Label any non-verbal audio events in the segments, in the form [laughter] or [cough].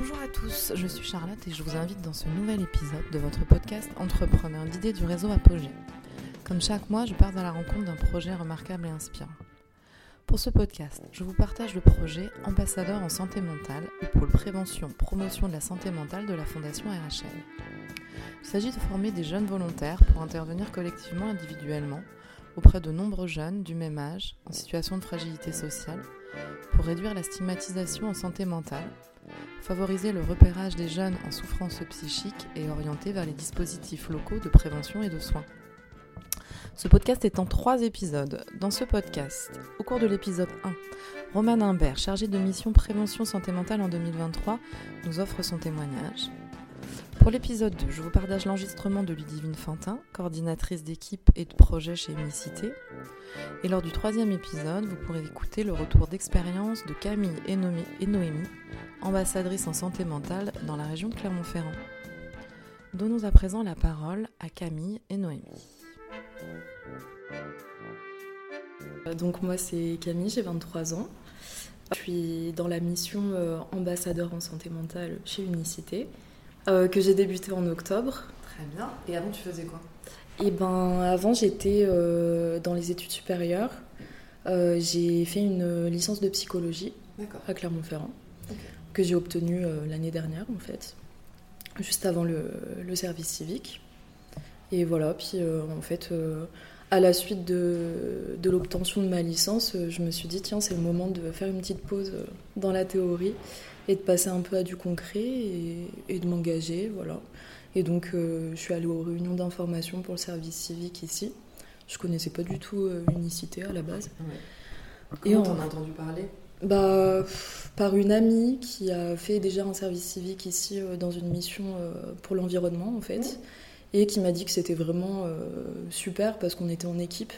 Bonjour à tous, je suis Charlotte et je vous invite dans ce nouvel épisode de votre podcast Entrepreneur d'idées du réseau Apogée. Comme chaque mois, je pars à la rencontre d'un projet remarquable et inspirant. Pour ce podcast, je vous partage le projet Ambassadeur en santé mentale et pôle prévention promotion de la santé mentale de la Fondation RHL. Il s'agit de former des jeunes volontaires pour intervenir collectivement individuellement auprès de nombreux jeunes du même âge en situation de fragilité sociale pour réduire la stigmatisation en santé mentale, favoriser le repérage des jeunes en souffrance psychique et orienter vers les dispositifs locaux de prévention et de soins. Ce podcast est en trois épisodes. Dans ce podcast, au cours de l'épisode 1, Roman Imbert, chargé de mission prévention santé mentale en 2023, nous offre son témoignage. Pour l'épisode 2, je vous partage l'enregistrement de Ludivine Fantin, coordinatrice d'équipe et de projet chez Unicité. Et lors du troisième épisode, vous pourrez écouter le retour d'expérience de Camille et Noémie, ambassadrice en santé mentale dans la région de Clermont-Ferrand. Donnons à présent la parole à Camille et Noémie. Donc moi c'est Camille, j'ai 23 ans. Je suis dans la mission euh, ambassadeur en santé mentale chez Unicité. Euh, que j'ai débuté en octobre. Très bien. Et avant, tu faisais quoi? Eh ben, avant, j'étais euh, dans les études supérieures. Euh, j'ai fait une licence de psychologie à Clermont-Ferrand, que j'ai obtenue l'année dernière, en fait, juste avant le, le service civique. Et voilà, puis en fait, à la suite de, de l'obtention de ma licence, je me suis dit, tiens, c'est le moment de faire une petite pause dans la théorie et de passer un peu à du concret et, de m'engager, voilà. Et donc, euh, je suis allée aux réunions d'information pour le service civique ici. Je connaissais pas du tout euh, Unicité à la base. Et on t'en a entendu parler? Bah, par une amie qui a fait déjà un service civique ici euh, dans une mission pour l'environnement en fait, et qui m'a dit que c'était vraiment super parce qu'on était en équipe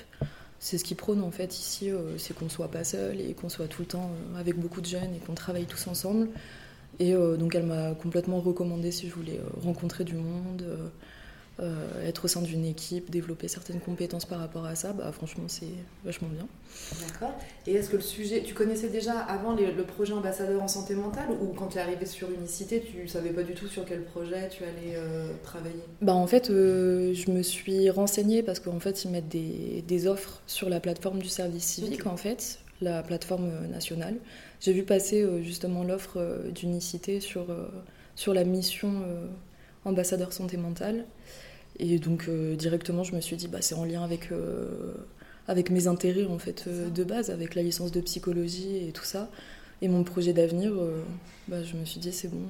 c'est ce qui prône en fait ici, euh, c'est qu'on ne soit pas seul et qu'on soit tout le temps euh, avec beaucoup de jeunes et qu'on travaille tous ensemble. Et euh, donc elle m'a complètement recommandé si je voulais rencontrer du monde, euh, être au sein d'une équipe, développer certaines compétences par rapport à ça, bah, franchement, c'est vachement bien. D'accord. Et est-ce que le sujet, tu connaissais déjà avant le projet ambassadeur en santé mentale ou quand tu es arrivé sur Unicité, tu savais pas du tout sur quel projet tu allais euh, travailler? Bah, En fait, euh, je me suis renseignée parce qu'en fait, ils mettent des, des, offres sur la plateforme du service civique, en fait, la plateforme nationale. J'ai vu passer justement l'offre d'Unicité sur, sur la mission ambassadeur santé mentale. Et donc euh, directement, je me suis dit, bah, c'est en lien avec, euh, avec mes intérêts en fait euh, de base, avec la licence de psychologie et tout ça. Et mon projet d'avenir, bah, je me suis dit, c'est bon,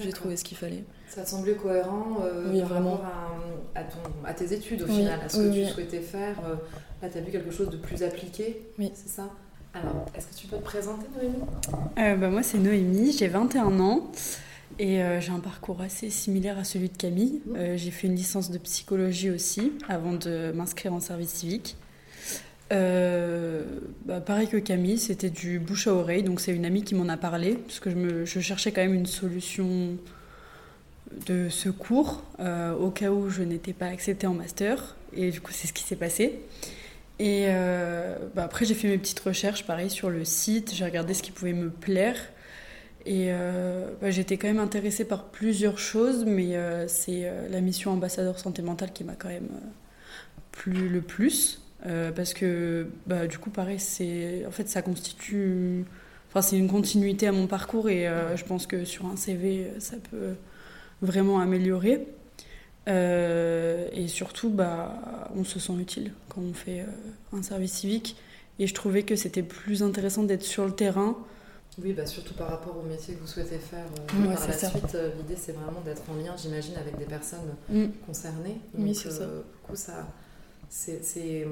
j'ai trouvé ce qu'il fallait. Ça te semblait cohérent oui, par vraiment. rapport à, à, ton, à, tes études au final, à ce que tu souhaitais faire. là, tu as vu quelque chose de plus appliqué, oui. c'est ça? Alors, est-ce que tu peux te présenter, Noémie? Bah, Moi, c'est Noémie, j'ai 21 ans. Et euh, j'ai un parcours assez similaire à celui de Camille. Mmh. Euh, j'ai fait une licence de psychologie aussi avant de m'inscrire en service civique. Euh, bah, pareil que Camille, c'était du bouche à oreille. Donc c'est une amie qui m'en a parlé parce que je, me, je, cherchais quand même une solution de secours au cas où je n'étais pas acceptée en master. Et du coup c'est ce qui s'est passé. Et bah, après j'ai fait mes petites recherches, pareil sur le site. J'ai regardé ce qui pouvait me plaire. Et euh, bah, j'étais quand même intéressée par plusieurs choses, mais euh, c'est euh, la mission ambassadeur santé mentale qui m'a quand même plu le plus. parce que bah, du coup, pareil, en fait, ça constitue. Enfin, c'est une continuité à mon parcours et je pense que sur un CV, ça peut vraiment améliorer. et surtout, bah, on se sent utile quand on fait un service civique. Et je trouvais que c'était plus intéressant d'être sur le terrain oui, bah surtout par rapport au métier que vous souhaitez faire euh, par la suite. Euh, l'idée, c'est vraiment d'être en lien, j'imagine, avec des personnes mm. concernées. oui, c'est ça. Euh, du coup, ça, c'est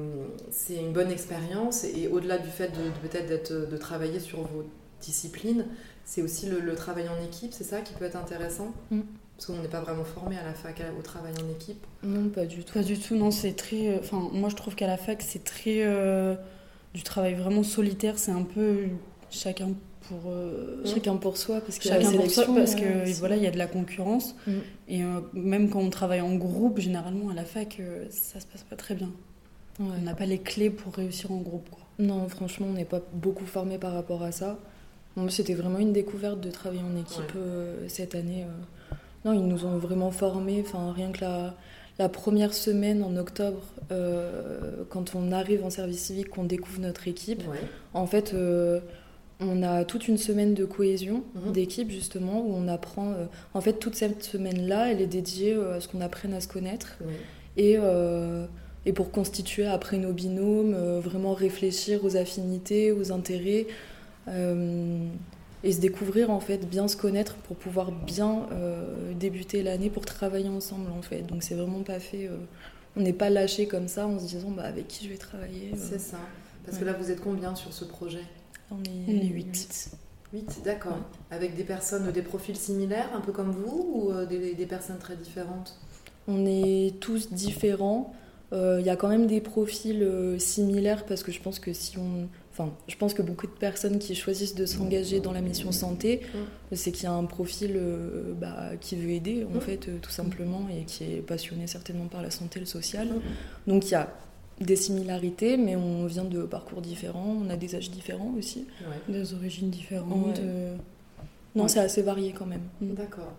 une bonne expérience. Et au-delà du fait de, peut-être de travailler sur vos disciplines, c'est aussi le, travail en équipe, c'est ça qui peut être intéressant? Mm. Parce qu'on n'est pas vraiment formé à la fac au travail en équipe. Non, pas du tout. Pas du tout, non, c'est très... Enfin, moi, je trouve qu'à la fac, c'est très... du travail vraiment solitaire, c'est un peu chacun pour euh, chacun pour soi parce que chacun pour soi parce que voilà il y a de la concurrence mm. et euh, même quand on travaille en groupe généralement à la fac euh, ça se passe pas très bien on n'a pas les clés pour réussir en groupe quoi. non franchement on n'est pas beaucoup formé par rapport à ça C'était vraiment une découverte de travailler en équipe cette année. Non, ils nous ont vraiment formés. Enfin, rien que la, la première semaine en octobre, quand on arrive en service civique, qu'on découvre notre équipe, en fait, on a toute une semaine de cohésion mhm. d'équipe justement où on apprend. Euh, en fait, toute cette semaine-là, elle est dédiée euh, à ce qu'on apprenne à se connaître et, euh, et pour constituer après nos binômes, vraiment réfléchir aux affinités, aux intérêts et se découvrir en fait, bien se connaître pour pouvoir bien débuter l'année pour travailler ensemble en fait. Donc c'est vraiment pas fait. on n'est pas lâché comme ça en se disant bah, avec qui je vais travailler. C'est ça. Parce que là, vous êtes combien sur ce projet? On est, 8. 8, d'accord. Avec des personnes, des profils similaires, un peu comme vous, ou euh, des, personnes très différentes? On est tous différents. Euh, il y a quand même des profils euh, similaires parce que je pense que si on. Enfin, je pense que beaucoup de personnes qui choisissent de s'engager dans la mission santé, mm. c'est qu'il y a un profil bah, qui veut aider, en mm. fait, tout simplement, et qui est passionné certainement par la santé et le social. Donc il y a des similarités, mais on vient de parcours différents, on a des âges différents aussi, des origines différentes. Euh. Non, c'est assez varié quand même. Mm. D'accord.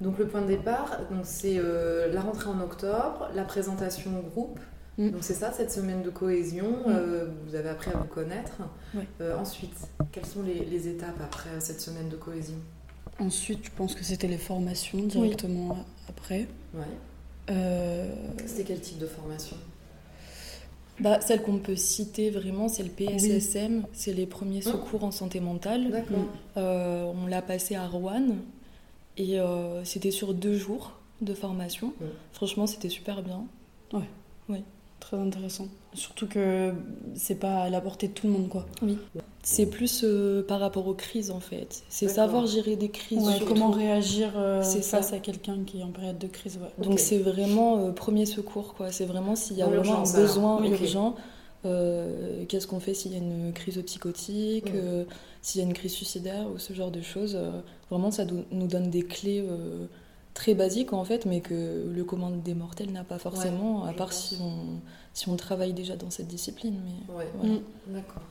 Donc le point de départ, c'est euh, la rentrée en octobre, la présentation au groupe. Mm. Donc c'est ça, cette semaine de cohésion. Mm. Euh, vous avez appris à vous connaître. ensuite, quelles sont les, étapes après cette semaine de cohésion? Ensuite, je pense que c'était les formations directement après. Ouais. C'était quel type de formation? Bah, Celle qu'on peut citer vraiment, c'est le PSSM, c'est les premiers ah. secours en santé mentale. Euh, on l'a passé à Rouen et euh, c'était sur deux jours de formation. Franchement, c'était super bien. Ouais. Oui. Très intéressant. Surtout que c'est pas à la portée de tout le monde, quoi. Oui. C'est plus euh, par rapport aux crises, en fait. C'est savoir gérer des crises. comment réagir euh, face à quelqu'un qui est en période de crise. Donc c'est vraiment euh, premier secours, quoi. C'est vraiment s'il y a vraiment un besoin urgent. Qu'est-ce qu'on fait s'il y a une crise psychotique, s'il y a une crise suicidaire ou ce genre de choses. vraiment, ça nous donne des clés très basique en fait, mais que le commun des mortels n'a pas forcément, à part si on, si on travaille déjà dans cette discipline. Mais ouais. D'accord.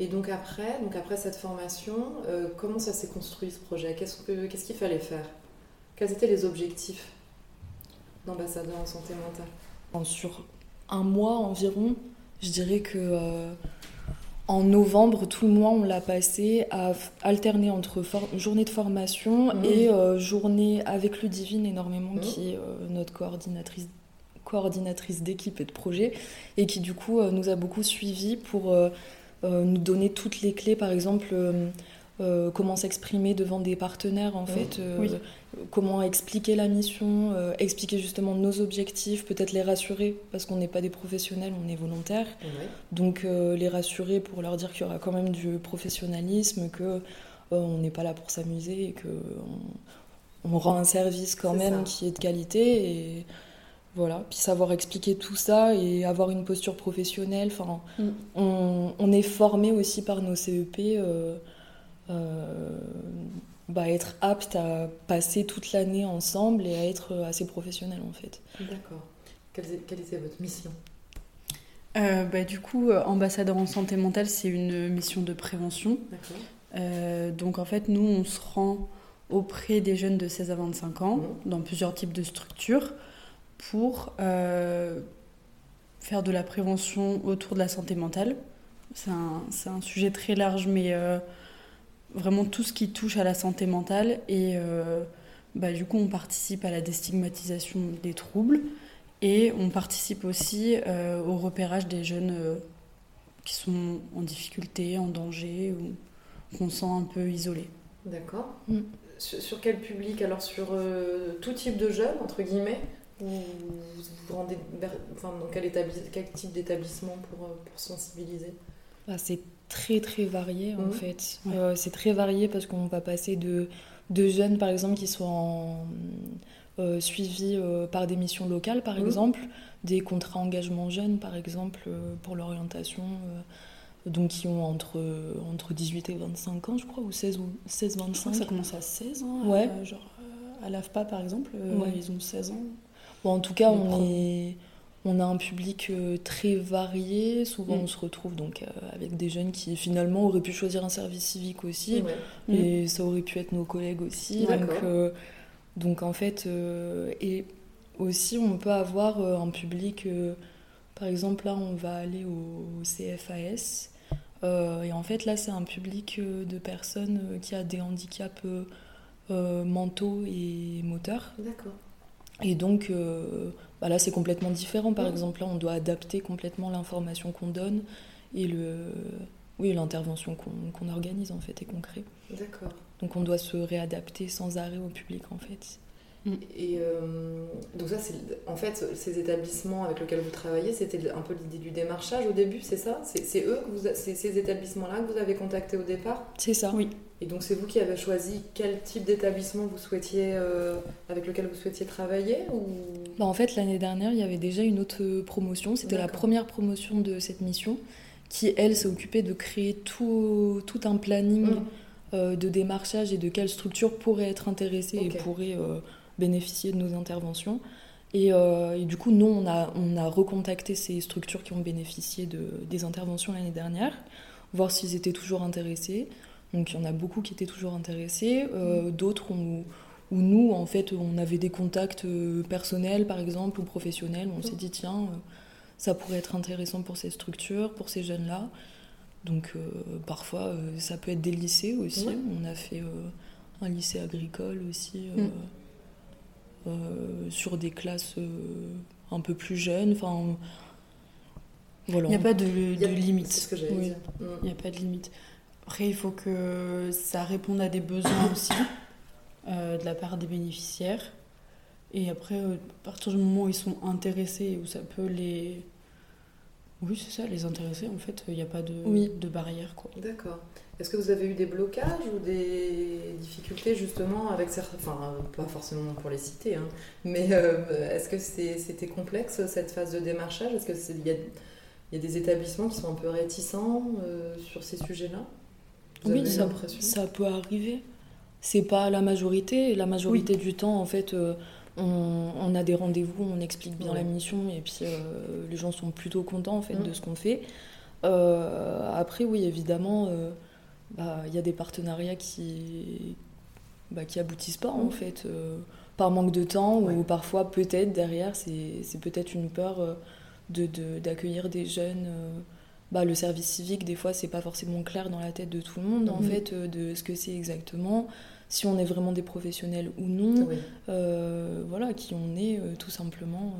Et donc après, donc après cette formation, euh, comment ça s'est construit ce projet? Qu'est-ce qu'il qu'est-ce qu'il fallait faire? Quels étaient les objectifs d'ambassadeur en santé mentale? Sur un mois environ, je dirais que euh, en novembre, tout le mois, on l'a passé à alterner entre journée de formation mmh. et euh, journée avec Ludivine énormément, mmh. qui est euh, notre coordinatrice, coordinatrice d'équipe et de projet, et qui du coup euh, nous a beaucoup suivis pour nous donner toutes les clés, par exemple comment s'exprimer devant des partenaires en fait, euh, comment expliquer la mission, euh, expliquer justement nos objectifs, peut-être les rassurer parce qu'on n'est pas des professionnels, on est volontaires. Donc les rassurer pour leur dire qu'il y aura quand même du professionnalisme, que on n'est pas là pour s'amuser et que on, rend un service quand même qui est de qualité et voilà, puis savoir expliquer tout ça et avoir une posture professionnelle. Enfin, mm. on, on, est formé aussi par nos CEP euh, bah, être apte à passer toute l'année ensemble et à être assez professionnel en fait. D'accord. Quelle, était votre mission? Euh, bah, Du coup, euh, ambassadeur en santé mentale, c'est une mission de prévention. Euh, donc en fait, nous, on se rend auprès des jeunes de 16 à 25 ans, mmh. dans plusieurs types de structures, pour faire de la prévention autour de la santé mentale. C'est un, un, sujet très large, mais vraiment tout ce qui touche à la santé mentale et euh, bah, du coup on participe à la déstigmatisation des troubles et on participe aussi euh, au repérage des jeunes euh, qui sont en difficulté, en danger ou qu'on sent un peu isolés. D'accord. Mm. Sur, quel public? Alors sur tout type de jeunes, entre guillemets ou vous vous rendez enfin, dans quel, quel type d'établissement pour, pour sensibiliser? Bah, C'est très très varié en mmh. fait. Euh, c'est très varié parce qu'on va passer de, de jeunes par exemple qui sont euh, suivis euh, par des missions locales par mmh. exemple, des contrats engagement jeunes par exemple pour l'orientation, donc qui ont entre, entre 18 et 25 ans je crois, ou 16 ou 16 25. ça commence à 16 ans, ouais. genre à l'AFPA par exemple, ils ont 16 ans. Bon, en tout cas on est on a un public très varié. Souvent, mm. on se retrouve donc avec des jeunes qui finalement auraient pu choisir un service civique aussi, et ça aurait pu être nos collègues aussi. Donc, donc, en fait, et aussi, on peut avoir un public. par exemple, là, on va aller au CFAS. et en fait, là, c'est un public de personnes qui a des handicaps euh, mentaux et moteurs. D'accord. Et donc, euh, bah là, c'est complètement différent. Par exemple, là, on doit adapter complètement l'information qu'on donne et le, oui, l'intervention qu'on organise en fait et qu'on crée. D'accord. Donc, on doit se réadapter sans arrêt au public en fait. Mm. Et euh, donc ça, c'est en fait ces établissements avec lesquels vous travaillez, c'était un peu l'idée du démarchage au début, c'est ça? C'est eux, que vous, c'est ces établissements-là que vous avez contactés au départ? C'est ça, oui. Et donc c'est vous qui avez choisi quel type d'établissement vous souhaitiez, euh, avec lequel vous souhaitiez travailler ou... Bah, en fait, l'année dernière, il y avait déjà une autre promotion. C'était la première promotion de cette mission qui, elle, s'est occupée de créer tout, tout un planning mm. euh, de démarchage et de quelle structure pourrait être intéressée et pourrait bénéficier de nos interventions. Euh, et, du coup, nous, on a, on a recontacté ces structures qui ont bénéficié de, des interventions l'année dernière, voir s'ils étaient toujours intéressés. Donc, il y en a beaucoup qui étaient toujours intéressés, euh, d'autres où, nous, en fait, on avait des contacts euh, personnels, par exemple, ou professionnels. On s'est dit, tiens, ça pourrait être intéressant pour ces structures, pour ces jeunes-là. Donc, parfois, ça peut être des lycées aussi. On a fait un lycée agricole aussi. Mm. Euh, sur des classes euh, un peu plus jeunes. Enfin, voilà. Il n'y a pas de, limite. C'est ce que j'allais dire. Mm. Il n'y a pas de limite. Après, il faut que ça réponde à des besoins aussi euh, de la part des bénéficiaires. Et après, à partir du moment où ils sont intéressés, où ça peut les. Oui, c'est ça, les intéresser, en fait, il n'y a pas de, oui. de barrière. D'accord. Est-ce que vous avez eu des blocages ou des difficultés justement avec certains, enfin pas forcément pour les citer, hein, mais euh, est-ce que c'était complexe cette phase de démarchage? Est-ce qu'il y, y, a des établissements qui sont un peu réticents euh, sur ces sujets-là? Oui, ça, ça, peut arriver. C'est pas la majorité. La majorité du temps, en fait, euh, on, a des rendez-vous, on explique bien la mission et puis les gens sont plutôt contents en fait de mmh. ce qu'on fait. après, oui, évidemment bah, il y a des partenariats qui bah, qui aboutissent pas en mm. fait euh, par manque de temps ou parfois peut-être derrière c'est peut-être une peur euh, de d'accueillir des jeunes euh, bah, le service civique des fois c'est pas forcément clair dans la tête de tout le monde en mm. fait de ce que c'est exactement si on est vraiment des professionnels ou non voilà qui on est tout simplement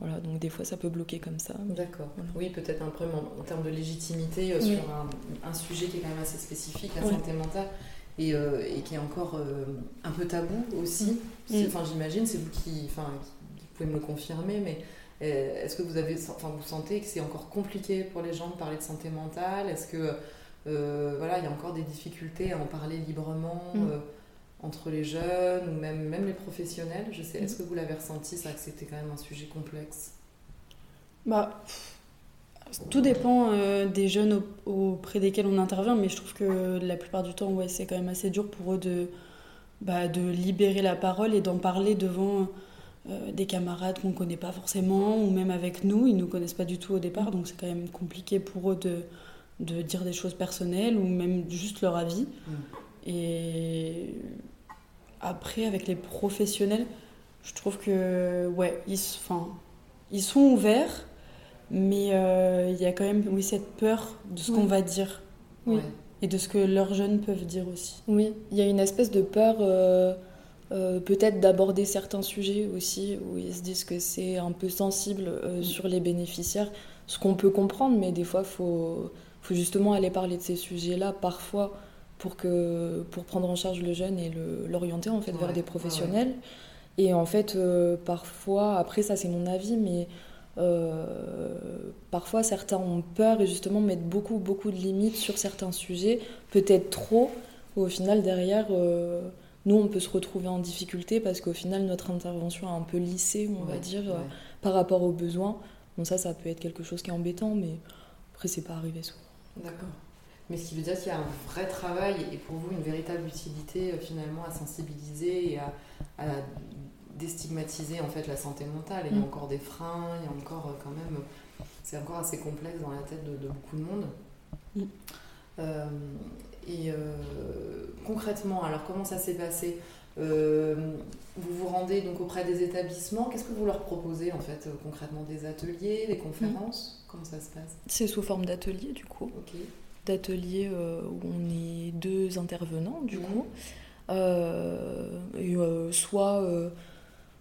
voilà, donc des fois ça peut bloquer comme ça. D'accord. Oui, peut-être un problème en, termes de légitimité euh, sur un, sujet qui est quand même assez spécifique, la santé mentale, et, euh, et, qui est encore euh, un peu tabou aussi. Mm. Enfin, j'imagine, c'est vous qui, qui pouvez me le confirmer, mais est-ce que vous avez, enfin, vous sentez que c'est encore compliqué pour les gens de parler de santé mentale? Est-ce que voilà, il y a encore des difficultés à en parler librement mm. entre les jeunes ou même, même les professionnels? Je sais, est-ce que vous l'avez ressenti, ça, que c'était quand même un sujet complexe? Bah, tout dépend euh, des jeunes auprès desquels on intervient, mais je trouve que la plupart du temps, ouais, c'est quand même assez dur pour eux de, bah, de libérer la parole et d'en parler devant euh, des camarades qu'on ne connaît pas forcément, ou même avec nous, ils ne nous connaissent pas du tout au départ, donc c'est quand même compliqué pour eux de, de dire des choses personnelles ou même juste leur avis. Mm. Et après, avec les professionnels, je trouve que, ouais, ils, ils sont ouverts, mais euh, il y a quand même oui, cette peur de ce qu'on va dire. Oui. Et de ce que leurs jeunes peuvent dire aussi. Oui, il y a une espèce de peur, euh, euh, peut-être d'aborder certains sujets aussi, où ils se disent que c'est un peu sensible sur les bénéficiaires, ce qu'on peut comprendre, mais des fois, il faut, faut justement aller parler de ces sujets-là, parfois pour, que, pour prendre en charge le jeune et l'orienter en fait vers des professionnels. Et en fait, euh, parfois, après ça c'est mon avis, mais euh, parfois certains ont peur et justement mettent beaucoup, beaucoup de limites sur certains sujets, peut-être trop, au final derrière, euh, nous on peut se retrouver en difficulté parce qu'au final notre intervention est un peu lissée, on va dire, par rapport aux besoins. Bon ça, ça peut être quelque chose qui est embêtant, mais après c'est pas arrivé souvent. D'accord. Mais ce qui veut dire qu'il y a un vrai travail et pour vous une véritable utilité euh, finalement à sensibiliser et à, déstigmatiser en fait la santé mentale. Il y a mm. encore des freins, il y a encore quand même, c'est encore assez complexe dans la tête de, beaucoup de monde. Mm. Euh, et euh, concrètement, alors comment ça s'est passé? Euh, Vous vous rendez donc auprès des établissements. Qu'est-ce que vous leur proposez en fait concrètement? Des ateliers, des conférences? Mm. Comment ça se passe? C'est sous forme d'ateliers du coup. D'ateliers où on est deux intervenants du coup. et, soit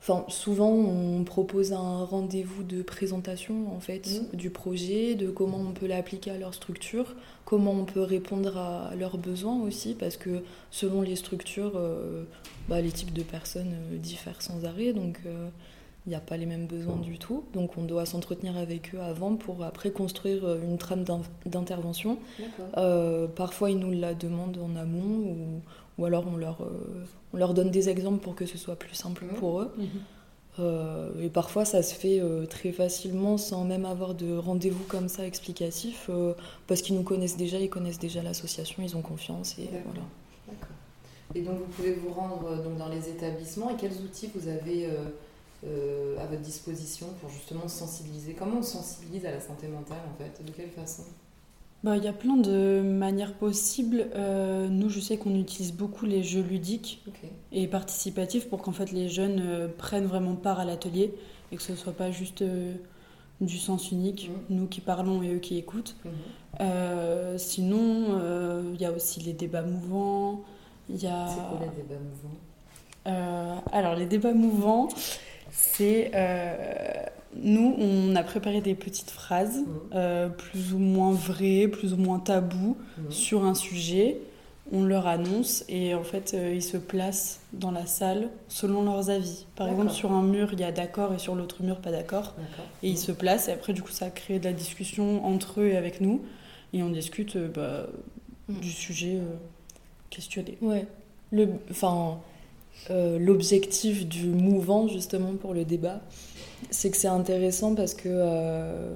Enfin, souvent, on propose un rendez-vous de présentation en fait mmh. du projet, de comment on peut l'appliquer à leur structure, comment on peut répondre à leurs besoins aussi, parce que selon les structures, euh, bah, les types de personnes euh, diffèrent sans arrêt, donc euh, il n'y a pas les mêmes besoins du tout. Donc on doit s'entretenir avec eux avant pour après construire une trame d'intervention. parfois, ils nous la demandent en amont ou ou alors on leur, euh, on leur donne des exemples pour que ce soit plus simple mmh. pour eux. Mmh. Euh, et parfois ça se fait euh, très facilement sans même avoir de rendez-vous comme ça explicatif, parce qu'ils nous connaissent déjà, ils connaissent déjà l'association, ils ont confiance et voilà. Et donc vous pouvez vous rendre donc, dans les établissements et quels outils vous avez à votre disposition pour justement sensibiliser Comment on sensibilise à la santé mentale en fait? De quelle façon? Bah, il y a plein de manières possibles. Euh, nous, je sais qu'on utilise beaucoup les jeux ludiques et participatifs pour qu'en fait les jeunes euh, prennent vraiment part à l'atelier et que ce ne soit pas juste euh, du sens unique, mhm. nous qui parlons et eux qui écoutent. Mhm. sinon, il y a aussi les débats mouvants. A... C'est quoi les débats mouvants? Alors, les débats mouvants, c'est nous, on a préparé des petites phrases, mmh. euh, plus ou moins vraies, plus ou moins tabous, mmh. sur un sujet. On leur annonce et en fait, euh, ils se placent dans la salle selon leurs avis. Par exemple, sur un mur, il y a d'accord et sur l'autre mur, pas d'accord. Et ils se placent et après, du coup, ça crée de la discussion entre eux et avec nous. Et on discute euh, bah, mmh. du sujet questionné. Ouais. Le, enfin, l'objectif du mouvant, justement, pour le débat, c'est que c'est intéressant parce que euh,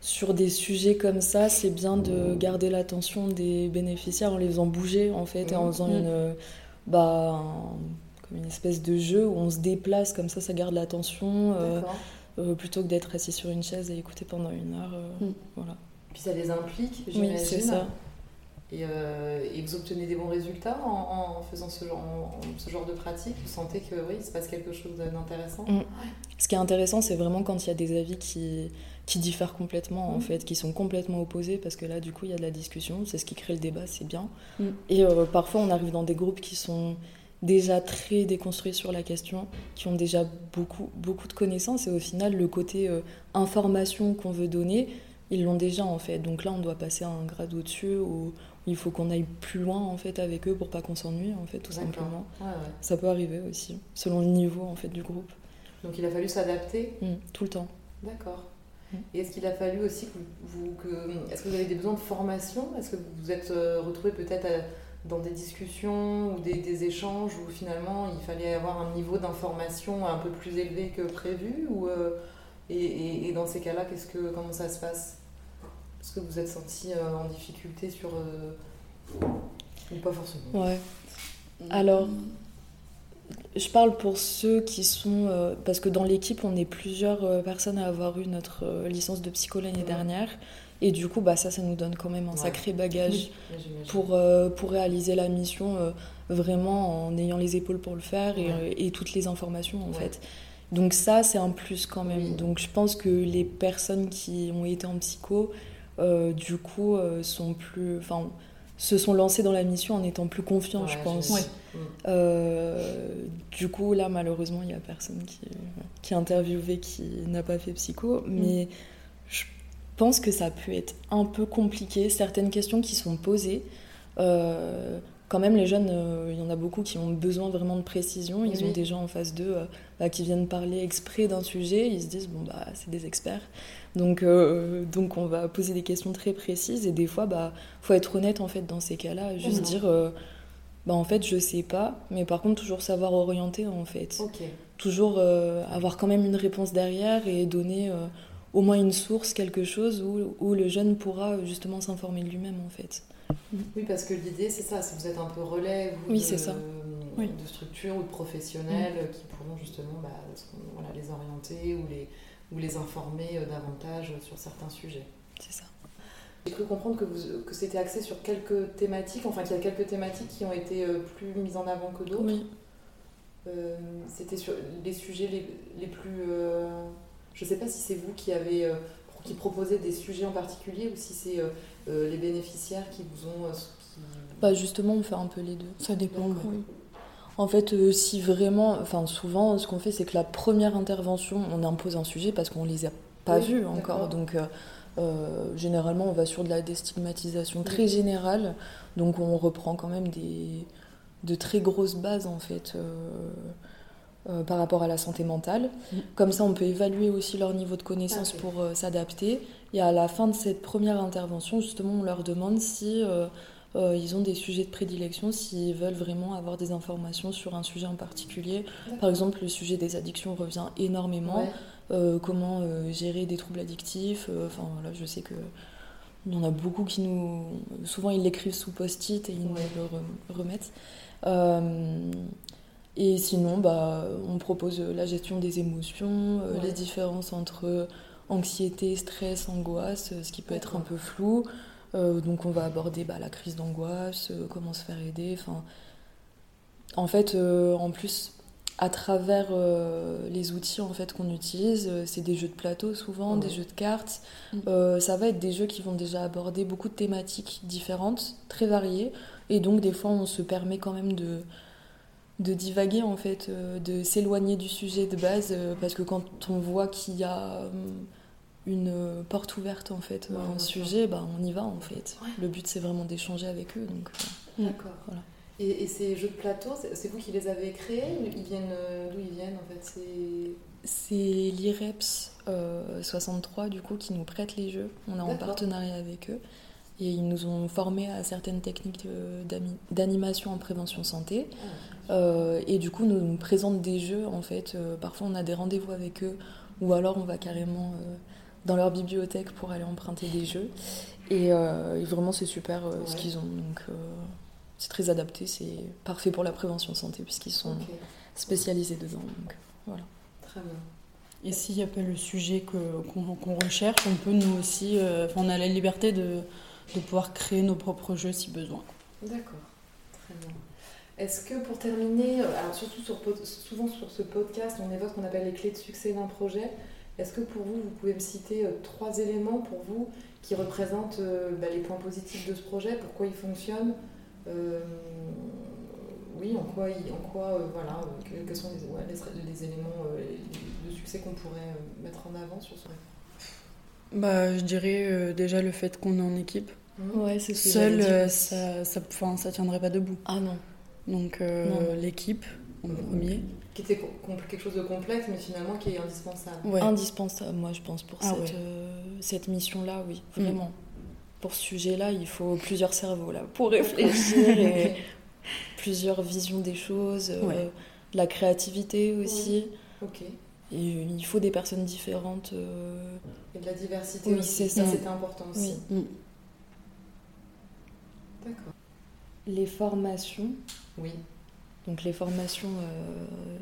sur des sujets comme ça, c'est bien de garder l'attention des bénéficiaires en les faisant bouger en fait et en faisant une, bah, comme une espèce de jeu où on se déplace comme ça, ça garde l'attention euh, euh, plutôt que d'être assis sur une chaise et écouter pendant une heure. Mm. Voilà. Puis ça les implique, j'imagine. Oui, c'est ça. Euh, et, vous obtenez des bons résultats en, faisant ce genre, ce genre, de pratique Vous sentez que oui, il se passe quelque chose d'intéressant mm. Ce qui est intéressant, c'est vraiment quand il y a des avis qui, qui diffèrent complètement, en mm. fait, qui sont complètement opposés, parce que là, du coup, il y a de la discussion, c'est ce qui crée le débat, c'est bien. Mm. Et euh, parfois, on arrive dans des groupes qui sont déjà très déconstruits sur la question, qui ont déjà beaucoup, beaucoup de connaissances, et au final, le côté euh, information qu'on veut donner, ils l'ont déjà en fait. Donc là, on doit passer à un grade au-dessus où, il faut qu'on aille plus loin en fait avec eux pour pas qu'on s'ennuie en fait tout simplement. Ça peut arriver aussi, selon le niveau en fait du groupe. Donc il a fallu s'adapter mmh, tout le temps. D'accord. Mmh. Et est-ce qu'il a fallu aussi que vous, que, est-ce que vous avez des besoins de formation? Est-ce que vous vous êtes euh, retrouvé peut-être dans des discussions ou des, échanges où finalement il fallait avoir un niveau d'information un peu plus élevé que prévu ou, euh, et, et, dans ces cas-là, qu'est-ce que, comment ça se passe? Est-ce que vous êtes senti euh, en difficulté sur. Euh, ou pas forcément Ouais. Alors, je parle pour ceux qui sont. Euh, parce que dans l'équipe, on est plusieurs personnes à avoir eu notre licence de psycho l'année dernière. Et du coup, bah, ça, ça nous donne quand même un sacré bagage pour, pour réaliser la mission vraiment en ayant les épaules pour le faire et, toutes les informations en fait. Donc ça, c'est un plus quand même. Donc je pense que les personnes qui ont été en psycho, du coup, euh, sont plus, enfin, se sont lancés dans la mission en étant plus confiants, je pense. Euh, du coup, là, malheureusement, il n'y a personne qui, qui est interviewé qui n'a pas fait psycho, mm. mais je pense que ça peut être un peu compliqué. Certaines questions qui sont posées, quand même, les jeunes, il y en a beaucoup qui ont besoin vraiment de précision. Ils ont des gens en face d'eux bah, qui viennent parler exprès d'un sujet. Ils se disent, bon, bah, c'est des experts. Donc, euh, donc on va poser des questions très précises et des fois, bah, faut être honnête en fait dans ces cas-là, juste dire, euh, bah en fait je sais pas, mais par contre toujours savoir orienter en fait, toujours euh, avoir quand même une réponse derrière et donner au moins une source, quelque chose où, où le jeune pourra justement s'informer de lui-même en fait. Oui, parce que l'idée c'est ça, si vous êtes un peu relais, oui c'est ça, de structures ou de professionnels mm. qui pourront justement bah, voilà, les orienter ou les, ou les informer davantage sur certains sujets. C'est ça. J'ai cru comprendre que, que c'était axé sur quelques thématiques, enfin qu'il y a quelques thématiques qui ont été plus mises en avant que d'autres. Oui. c'était sur les sujets les, les plus... je ne sais pas si c'est vous qui avez qui proposez des sujets en particulier ou si c'est les bénéficiaires qui vous ont bah justement, on fait un peu les deux. Ça dépend. En fait, euh, si vraiment, enfin souvent, ce qu'on fait, c'est que la première intervention, on impose un sujet parce qu'on les a pas vus encore. Donc, euh, euh, généralement, on va sur de la déstigmatisation très générale. Donc, on reprend quand même des, de très grosses bases, en fait. par rapport à la santé mentale. Mm. Comme ça, on peut évaluer aussi leur niveau de connaissance pour s'adapter. Et à la fin de cette première intervention, justement, on leur demande si euh, ils ont des sujets de prédilection s'ils veulent vraiment avoir des informations sur un sujet en particulier. Par exemple, le sujet des addictions revient énormément. Euh, comment euh, gérer des troubles addictifs. Enfin, là, je sais que il y en a beaucoup qui nous. Souvent, ils l'écrivent sous post-it et ils nous le remettent. et sinon, bah, on propose la gestion des émotions, les différences entre anxiété, stress, angoisse, ce qui peut être un peu flou. Euh, donc on va aborder bah, la crise d'angoisse, euh, comment se faire aider. Enfin, en fait, euh, en plus, à travers les outils en fait qu'on utilise, c'est des jeux de plateau souvent, des jeux de cartes. Mm. ça va être des jeux qui vont déjà aborder beaucoup de thématiques différentes, très variées, et donc des fois on se permet quand même de de divaguer en fait, de s'éloigner du sujet de base, parce que quand on voit qu'il y a une porte ouverte en fait un sujet bah, on y va en fait. Le but c'est vraiment d'échanger avec eux donc euh, d'accord. voilà. et, ces jeux de plateau c'est vous qui les avez créés ils viennent euh, d'où ils viennent en fait c'est l'IREPS 63 euh, du coup qui nous prête les jeux. On est en partenariat avec eux. Et ils nous ont formés à certaines techniques d'animation en prévention santé. Ah, et du coup nous, nous présentent des jeux en fait. Parfois on a des rendez-vous avec eux. Ou alors on va carrément dans leur bibliothèque pour aller emprunter des jeux. Et, euh, vraiment, c'est super euh, ce qu'ils ont. Donc, euh, c'est très adapté, c'est parfait pour la prévention santé puisqu'ils sont spécialisés dedans. Donc, voilà. Très bien. Et s'il n'y a pas le sujet qu'on recherche, on peut nous aussi. on a la liberté de, de, pouvoir créer nos propres jeux si besoin. D'accord. Très bien. Est-ce que pour terminer, alors surtout sur, souvent sur ce podcast, on évoque ce qu'on appelle les clés de succès d'un projet. Est-ce que pour vous, vous pouvez me citer euh, trois éléments pour vous qui représentent euh, bah, les points positifs de ce projet, pourquoi il fonctionne euh, Oui, en quoi, en quoi voilà, quels sont les, éléments de succès qu'on pourrait mettre en avant sur ce projet bah, Je dirais déjà le fait qu'on est en équipe. Mmh. Ouais, c'est Seul, ça, ça, ça tiendrait pas debout. Ah non. Donc l'équipe en premier qui était quelque chose de complexe, mais finalement qui est indispensable. Indispensable, moi, je pense, pour ah cette, euh, cette mission-là, oui, mm. vraiment. Pour ce sujet-là, il faut plusieurs cerveaux, là, pour [laughs] réfléchir, et plusieurs visions des choses, euh, la créativité aussi. Ok. Et il faut des personnes différentes. Euh, et de la diversité oui, c'est ça. C'était important aussi. Mm. D'accord. Les formations. Oui. Donc les formations, euh,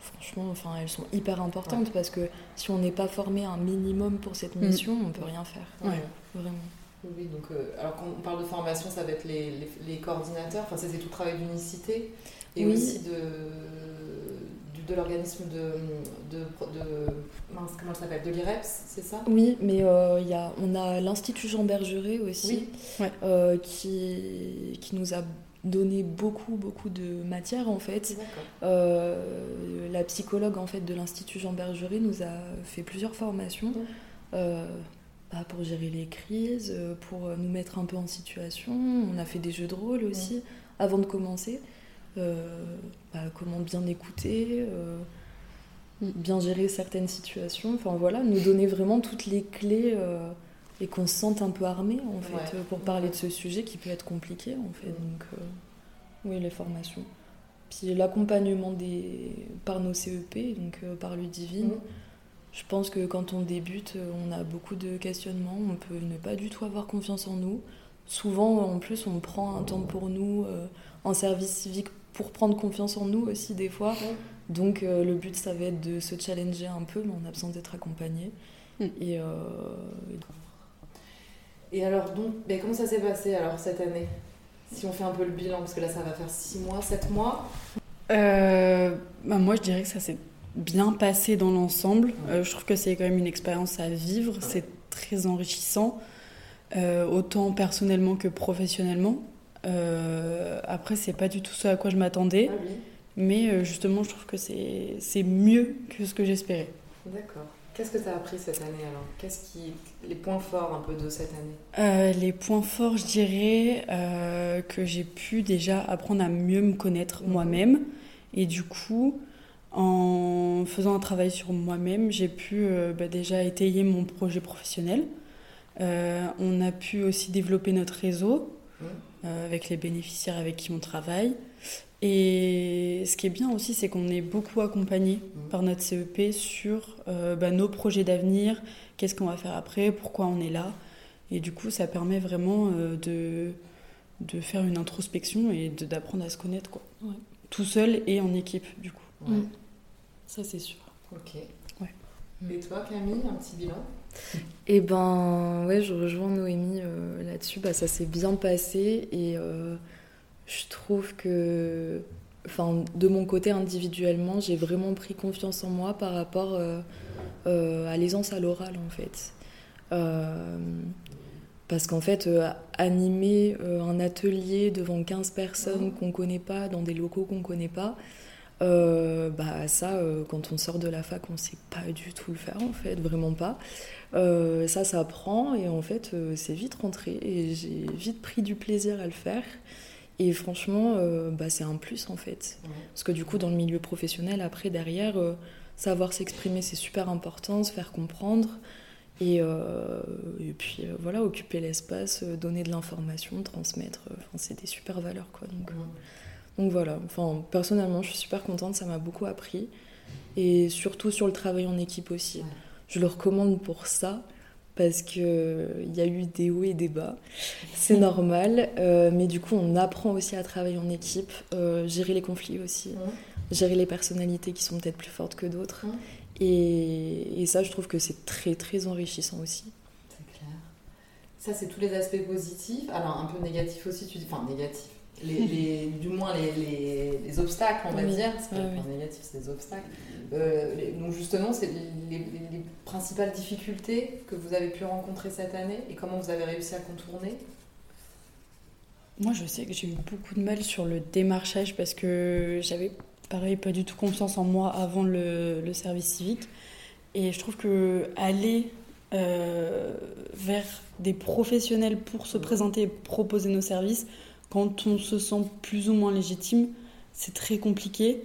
franchement, enfin, elles sont hyper importantes parce que si on n'est pas formé un minimum pour cette mm. mission, on ne peut rien faire. Vraiment. Oui, donc, euh, alors quand on parle de formation, ça va être les, les, coordinateurs, enfin, c'est tout le travail d'unicité et aussi de, de l'organisme de, de, de, comment s'appelle de l'IREPS, c'est ça? Oui, mais euh, y a, on a l'Institut Jean Bergeret aussi, qui, qui nous a donné beaucoup beaucoup de matière en fait. Euh, la psychologue en fait de l'institut Jean Bergeret nous a fait plusieurs formations euh, bah, pour gérer les crises, euh, pour nous mettre un peu en situation. On a fait des jeux de rôle aussi avant de commencer. Bah, comment bien écouter, bien gérer certaines situations. Enfin voilà, nous donner vraiment toutes les clés et qu'on se sente un peu armé en fait pour parler de ce sujet qui peut être compliqué en fait. Donc euh, oui, les formations. Puis l'accompagnement des par nos CEP, donc euh, par Ludivine. Je pense que quand on débute, on a beaucoup de questionnements, on peut ne pas du tout avoir confiance en nous. Souvent, en plus, on prend un temps pour nous euh, en service civique pour prendre confiance en nous aussi des fois. Donc le but ça va être de se challenger un peu, mais on a besoin d'être accompagné. Mm. Et, et alors donc, mais comment ça s'est passé alors cette année? Si on fait un peu le bilan, parce que là ça va faire 6 mois, 7 mois. bah moi je dirais que ça s'est bien passé dans l'ensemble. je trouve que c'est quand même une expérience à vivre. C'est très enrichissant, euh, autant personnellement que professionnellement. Euh, après, c'est pas du tout ce à quoi je m'attendais, ah mais euh, justement, je trouve que c'est mieux que ce que j'espérais. D'accord. Qu'est-ce que tu as appris cette année alors? Qu'est-ce qui les points forts un peu de cette année? Euh, Les points forts, je dirais que j'ai pu déjà apprendre à mieux me connaître mhm. moi-même et du coup en faisant un travail sur moi-même, j'ai pu euh, bah, déjà étayer mon projet professionnel. Euh, on a pu aussi développer notre réseau mmh. euh, avec les bénéficiaires avec qui on travaille. Et ce qui est bien aussi, c'est qu'on est beaucoup accompagné mmh. par notre CEP sur bah, nos projets d'avenir, qu'est-ce qu'on va faire après, pourquoi on est là. Et du coup, ça permet vraiment de, de faire une introspection et d'apprendre à se connaître, quoi. Tout seul et en équipe, du coup. Mmh. Ça, c'est sûr. Ok. Ouais. Et toi, Camille, un petit bilan? Eh ben, ouais, je rejoins Noémie euh, là-dessus. Bah, ça s'est bien passé et euh, je trouve que, enfin, de mon côté individuellement, j'ai vraiment pris confiance en moi par rapport euh, à l'aisance à l'oral, en fait. parce qu'en fait, animer un atelier devant 15 personnes qu'on ne connaît pas, dans des locaux qu'on ne connaît pas, euh, bah ça, euh, quand on sort de la fac, on sait pas du tout le faire en fait, vraiment pas. Euh, ça, ça prend et en fait, c'est vite rentré et j'ai vite pris du plaisir à le faire. Et franchement, bah, c'est un plus en fait. Parce que du coup, dans le milieu professionnel, après, derrière, savoir s'exprimer, c'est super important, se faire comprendre. Et, et puis voilà, occuper l'espace, donner de l'information, transmettre, c'est des super valeurs quoi. Donc, donc voilà, enfin, personnellement, je suis super contente, ça m'a beaucoup appris. Et surtout sur le travail en équipe aussi. Je le recommande pour ça, parce qu'il y a eu des hauts et des bas. C'est normal, euh, mais du coup, on apprend aussi à travailler en équipe, euh, gérer les conflits aussi, gérer les personnalités qui sont peut-être plus fortes que d'autres. Et, et, ça, je trouve que c'est très, très enrichissant aussi. C'est clair. Ça, c'est tous les aspects positifs. Alors, un peu négatif aussi, tu dis. Enfin, négatif les, du moins les, les, obstacles, on va dire, c'est pas oui. négatif, c'est des obstacles. Euh, donc justement, c'est les, principales difficultés que vous avez pu rencontrer cette année et comment vous avez réussi à contourner? Moi, je sais que j'ai eu beaucoup de mal sur le démarchage parce que j'avais, pareil, pas du tout confiance en moi avant le, le service civique. Et je trouve que aller euh, vers des professionnels pour se présenter et proposer nos services, quand on se sent plus ou moins légitime, c'est très compliqué.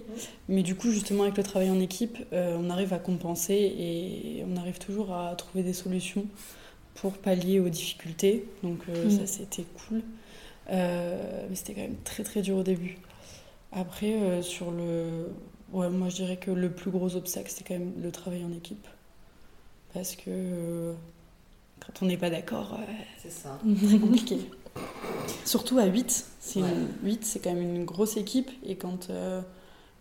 Mais du coup, justement, avec le travail en équipe, euh, on arrive à compenser et on arrive toujours à trouver des solutions pour pallier aux difficultés. Donc euh, mm. ça, c'était cool. Euh, mais c'était quand même très très dur au début. Après, sur le... Ouais, moi je dirais que le plus gros obstacle, c'était quand même le travail en équipe. Parce que quand on n'est pas d'accord, c'est ça. [laughs] très compliqué. [laughs] Surtout à 8. C'est 8, c'est quand même une grosse équipe. Et quand euh,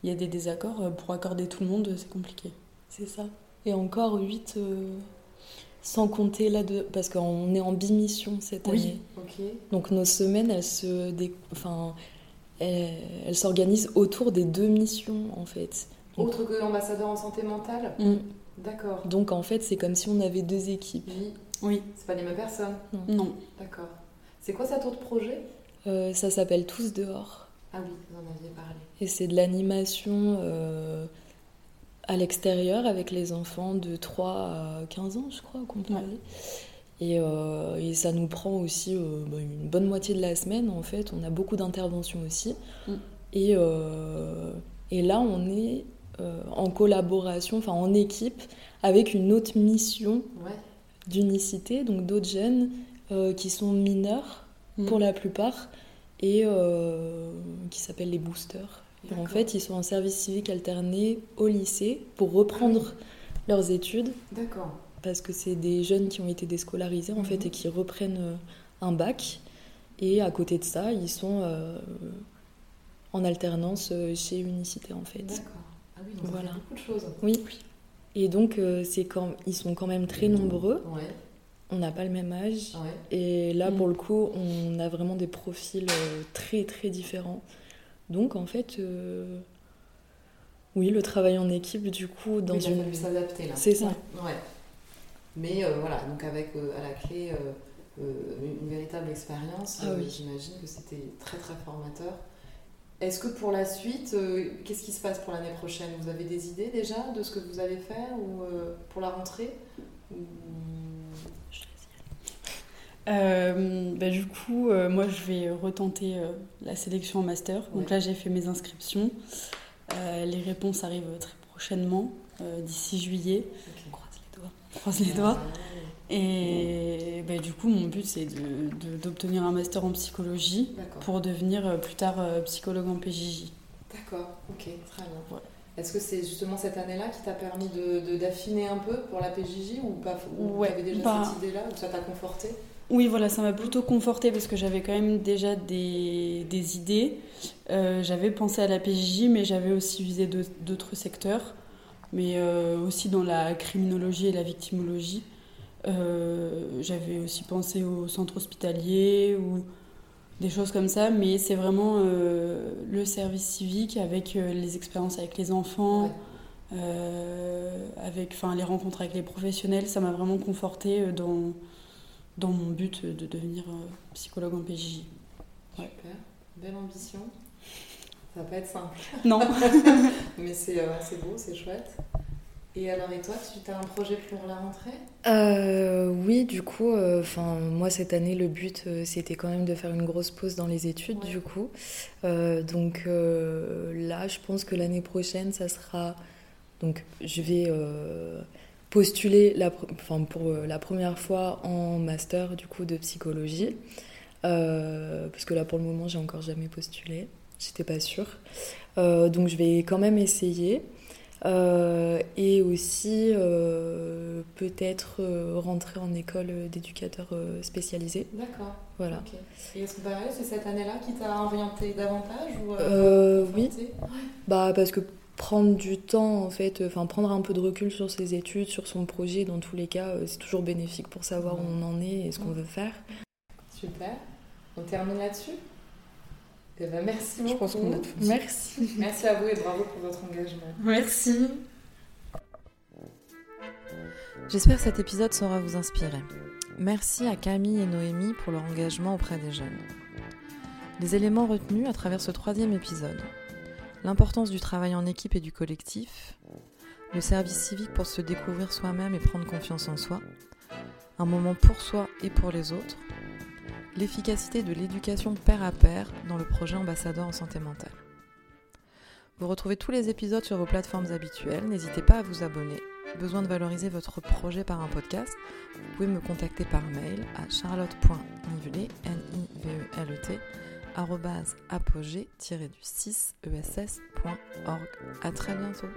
il y a des désaccords, euh, pour accorder tout le monde, c'est compliqué. C'est ça. Et encore 8, euh, sans compter là, de... parce qu'on est en bimission cette année. Donc nos semaines, elles se enfin, elles, s'organisent autour des deux missions, en fait. Autre que l'ambassadeur en santé mentale? Mm. D'accord. Donc en fait, c'est comme si on avait deux équipes. Oui. Oui. C'est pas les mêmes personnes? Non. D'accord. C'est quoi cet autre projet euh, Ça s'appelle Tous dehors. Ah oui, vous en aviez parlé. Et c'est de l'animation euh, à l'extérieur avec les enfants de 3 à 15 ans, je crois qu'on peut et, euh, et, ça nous prend aussi bah, une bonne moitié de la semaine, en fait. On a beaucoup d'interventions aussi. Mm. Et, et, là, on est en collaboration, enfin en équipe, avec une autre mission d'unicité, donc d'autres jeunes euh, qui sont mineurs mm. pour la plupart et euh, qui s'appellent les boosters. Et en fait, ils sont en service civique alterné au lycée pour reprendre leurs études. D'accord. Parce que c'est des jeunes qui ont été déscolarisés en fait mm-hmm. et qui reprennent euh, un bac. Et à côté de ça, ils sont en alternance chez Unicité en fait. D'accord. Ah oui, donc voilà. beaucoup de choses. Oui. Et donc, c'est quand ils sont quand même très nombreux. Ouais on n'a pas le même âge. Et là, pour mm. le coup, on a vraiment des profils euh, très, très différents. Donc, en fait, euh, oui, le travail en équipe, du coup, dans oui, une. Il a fallu s'adapter là. C'est ça. Ouais. Mais euh, voilà, donc avec à la clé une véritable expérience, ah j'imagine que c'était très, très formateur. Est-ce que pour la suite, qu'est-ce qui se passe pour l'année prochaine? Vous avez des idées déjà de ce que vous allez faire ou pour la rentrée? Euh, bah, du coup, euh, moi, je vais retenter euh, la sélection en master. Donc là, j'ai fait mes inscriptions. les réponses arrivent très prochainement, d'ici juillet. On croise les doigts. On croise les doigts. Et bah, du coup, mon but, c'est d'obtenir un master en psychologie pour devenir plus tard psychologue en PJJ. D'accord, ok, très bien. Est-ce que c'est justement cette année-là qui t'a permis d'affiner de, un peu pour la PJJ ou pas Ou tu avais déjà bah cette idée-là ou ça t'a conforté oui, voilà, ça m'a plutôt conforté parce que j'avais quand même déjà des, idées. Euh, j'avais pensé à la PJJ, mais j'avais aussi visé d'autres secteurs, mais euh, aussi dans la criminologie et la victimologie. Euh, j'avais aussi pensé au centre hospitalier ou des choses comme ça, mais c'est vraiment le service civique avec les expériences avec les enfants. avec les rencontres avec les professionnels, ça m'a vraiment conforté dans, dans mon but de devenir euh, psychologue en PJJ. Super, belle ambition. Ça va pas être simple. Non. [laughs] Mais euh, c'est beau, c'est chouette. Et alors, et toi, tu as un projet pour la rentrée? Euh, Oui, du coup, enfin moi, cette année, le but, c'était quand même de faire une grosse pause dans les études, du coup. donc là, je pense que l'année prochaine, ça sera... Donc, je vais postuler la, enfin, pour euh, la première fois en master du coup de psychologie. Euh, parce que là pour le moment j'ai encore jamais postulé, j'étais pas sûre. Euh, donc je vais quand même essayer. Et aussi peut-être rentrer en école d'éducateur spécialisé. D'accord. Voilà. Et est-ce que c'est cette année-là qui t'a orienté davantage ou, Oui. Bah parce que prendre du temps, en fait, enfin prendre un peu de recul sur ses études, sur son projet, dans tous les cas, euh, c'est toujours bénéfique pour savoir où on en est et ce qu'on veut faire. Super. On termine là-dessus? Eh ben, merci beaucoup. Je pense qu'on a tout Merci. Merci à vous et bravo pour votre engagement. Merci. J'espère que cet épisode saura vous inspirer. Merci à Camille et Noémie pour leur engagement auprès des jeunes. Les éléments retenus à travers ce troisième épisode l'importance du travail en équipe et du collectif, le service civique pour se découvrir soi-même et prendre confiance en soi, un moment pour soi et pour les autres, l'efficacité de l'éducation pair à pair dans le projet ambassadeur en santé mentale. Vous retrouvez tous les épisodes sur vos plateformes habituelles, n'hésitez pas à vous abonner. Besoin de valoriser votre projet par un podcast? Vous pouvez me contacter par mail à charlotte.nivelet, e e t apogée-du6ess.org. À très bientôt.